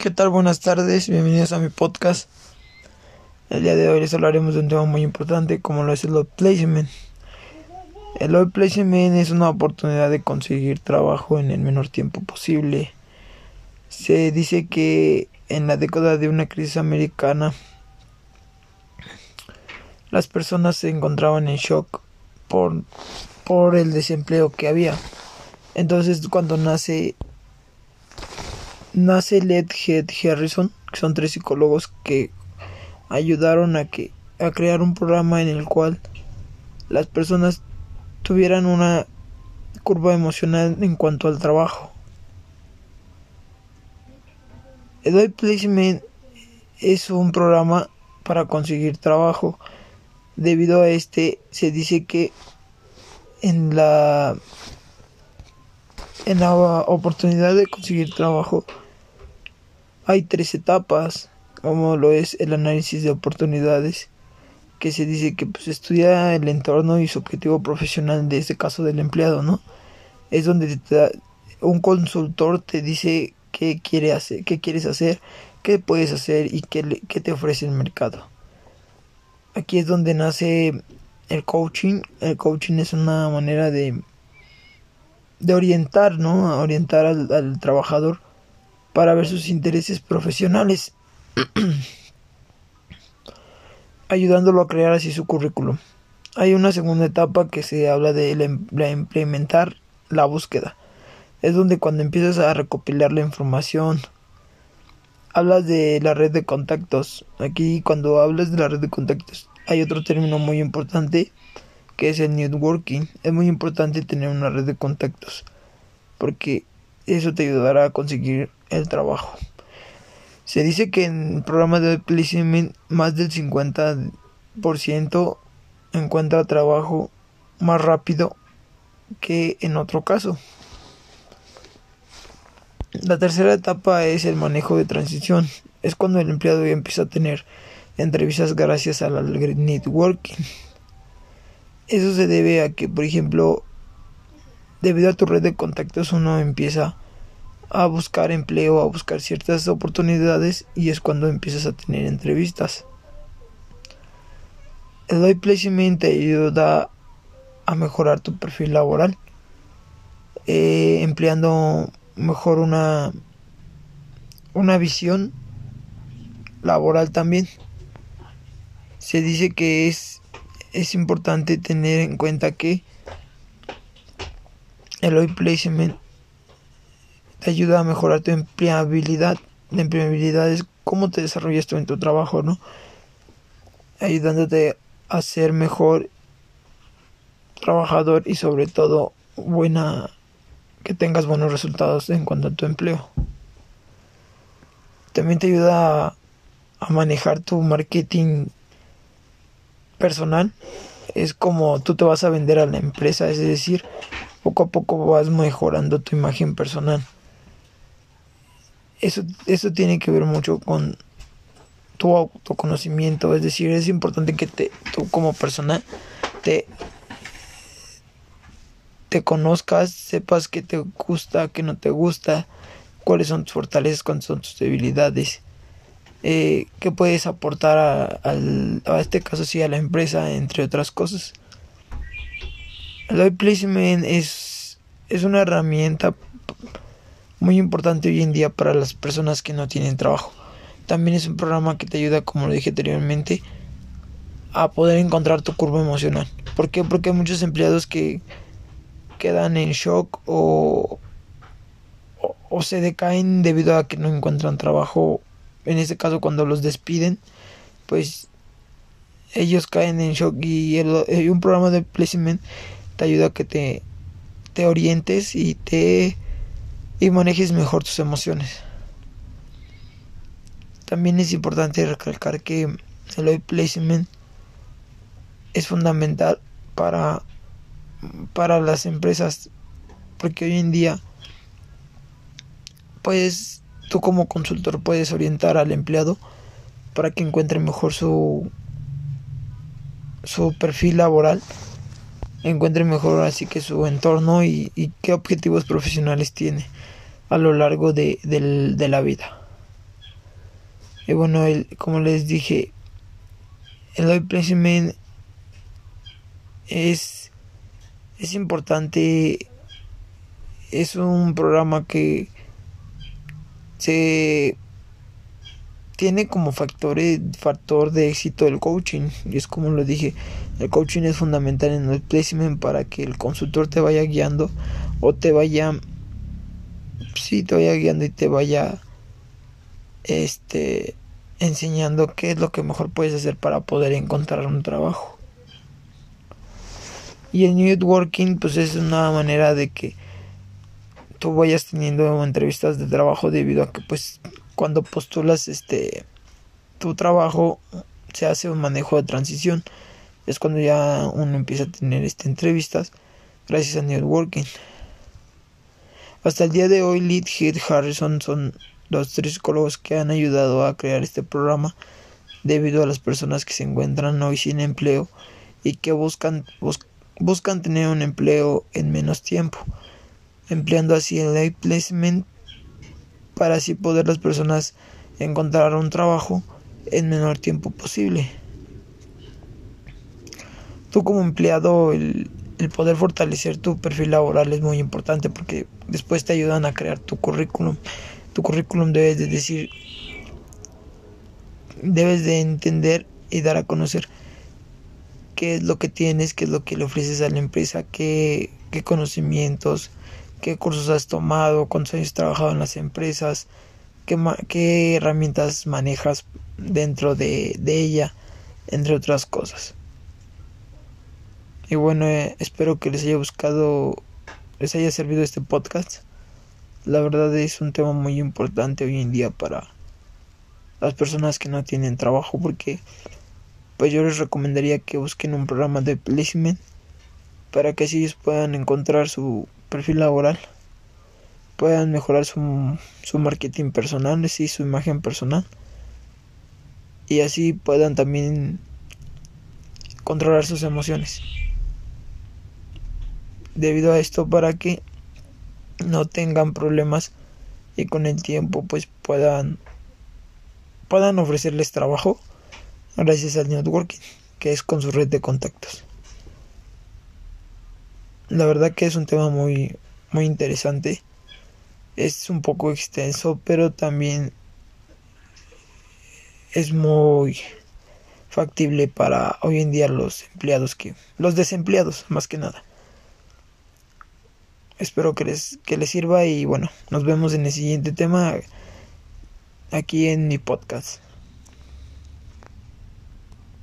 ¿Qué tal? Buenas tardes, bienvenidos a mi podcast. El día de hoy les hablaremos de un tema muy importante como lo es el placement. El placement es una oportunidad de conseguir trabajo en el menor tiempo posible. Se dice que en la década de una crisis americana las personas se encontraban en shock por, por el desempleo que había. Entonces cuando nace nace Led Head Harrison, que son tres psicólogos que ayudaron a que a crear un programa en el cual las personas tuvieran una curva emocional en cuanto al trabajo. El Placement es un programa para conseguir trabajo. Debido a este se dice que en la en la oportunidad de conseguir trabajo hay tres etapas, como lo es el análisis de oportunidades, que se dice que pues estudia el entorno y su objetivo profesional de este caso del empleado, ¿no? Es donde un consultor te dice qué quiere hacer, qué quieres hacer, qué puedes hacer y qué, qué te ofrece el mercado. Aquí es donde nace el coaching. El coaching es una manera de de orientar, ¿no? Orientar al trabajador para ver sus intereses profesionales, ayudándolo a crear así su currículum. Hay una segunda etapa que se habla de la, implementar la búsqueda. Es donde cuando empiezas a recopilar la información, hablas de la red de contactos. Aquí cuando hablas de la red de contactos hay otro término muy importante que es el networking. Es muy importante tener una red de contactos porque eso te ayudará a conseguir el trabajo. Se dice que en programas de placement más del 50% encuentra trabajo más rápido que en otro caso. La tercera etapa es el manejo de transición. Es cuando el empleado ya empieza a tener entrevistas gracias al networking. Eso se debe a que, por ejemplo, debido a tu red de contactos uno empieza a buscar empleo, a buscar ciertas oportunidades y es cuando empiezas a tener entrevistas. El Live Placement te ayuda a mejorar tu perfil laboral, eh, empleando mejor una, una visión laboral también. Se dice que es es importante tener en cuenta que el hoy placement te ayuda a mejorar tu empleabilidad. La empleabilidad es cómo te desarrollas tú en tu trabajo, ¿no? Ayudándote a ser mejor trabajador y sobre todo buena que tengas buenos resultados en cuanto a tu empleo. También te ayuda a, a manejar tu marketing personal es como tú te vas a vender a la empresa, es decir, poco a poco vas mejorando tu imagen personal. Eso, eso tiene que ver mucho con tu autoconocimiento, es decir, es importante que te, tú como persona te, te conozcas, sepas qué te gusta, qué no te gusta, cuáles son tus fortalezas, cuáles son tus debilidades eh, qué puedes aportar a, a, este caso sí a la empresa entre otras cosas. El placement es es una herramienta muy importante hoy en día para las personas que no tienen trabajo. También es un programa que te ayuda como lo dije anteriormente a poder encontrar tu curva emocional. ¿por qué? porque hay muchos empleados que quedan en shock o, o, se decaen debido a que no encuentran trabajo. En este caso cuando los despiden, pues ellos caen en shock y el, un programa de placement te ayuda a que te, te orientes y te y manejes mejor tus emociones. También es importante recalcar que el placement es fundamental para para las empresas porque hoy en día pues Tú como consultor puedes orientar al empleado para que encuentre mejor su, su perfil laboral, encuentre mejor así que su entorno y, qué objetivos profesionales tiene a lo largo de, la vida. Y bueno, como les dije, el placement es, es importante. Es un programa que se tiene como factor, factor de éxito el coaching. Y es como lo dije, el coaching es fundamental en el placement para que el consultor te vaya guiando o te vaya, sí, te vaya guiando y te vaya, este, enseñando qué es lo que mejor puedes hacer para poder encontrar un trabajo. Y el networking, pues es una manera de que tú vayas teniendo entrevistas de trabajo debido a que pues cuando postulas este tu trabajo se hace un manejo de transición. Es cuando ya uno empieza a tener este entrevistas gracias a networking. Hasta el día de hoy Lead Head Harrison son los tres psicólogos que han ayudado a crear este programa debido a las personas que se encuentran hoy sin empleo y que buscan buscan tener un empleo en menos tiempo empleando así el placement para así poder las personas encontrar un trabajo en menor tiempo posible. Tú como empleado, el, el poder fortalecer tu perfil laboral es muy importante porque después te ayudan a crear tu currículum. Tu currículum debes de decir, debes de entender y dar a conocer qué es lo que tienes, qué es lo que le ofreces a la empresa, qué, qué conocimientos, qué cursos has tomado, cuántos años has trabajado en las empresas, qué, herramientas manejas dentro de, de, ella, entre otras cosas. Y bueno, eh, espero que les haya buscado, les haya servido este podcast. La verdad es un tema muy importante hoy en día para las personas que no tienen trabajo porque pues yo les recomendaría que busquen un programa de placement para que así ellos puedan encontrar su perfil laboral puedan mejorar su, su marketing personal, sí, su imagen personal y así puedan también controlar sus emociones. Debido a esto para que no tengan problemas y con el tiempo pues puedan puedan ofrecerles trabajo gracias al networking que es con su red de contactos. La verdad que es un tema muy, muy interesante. Es un poco extenso, pero también es muy factible para hoy en día los empleados que los desempleados más que nada. Espero que les que les sirva y bueno, nos vemos en el siguiente tema aquí en mi podcast.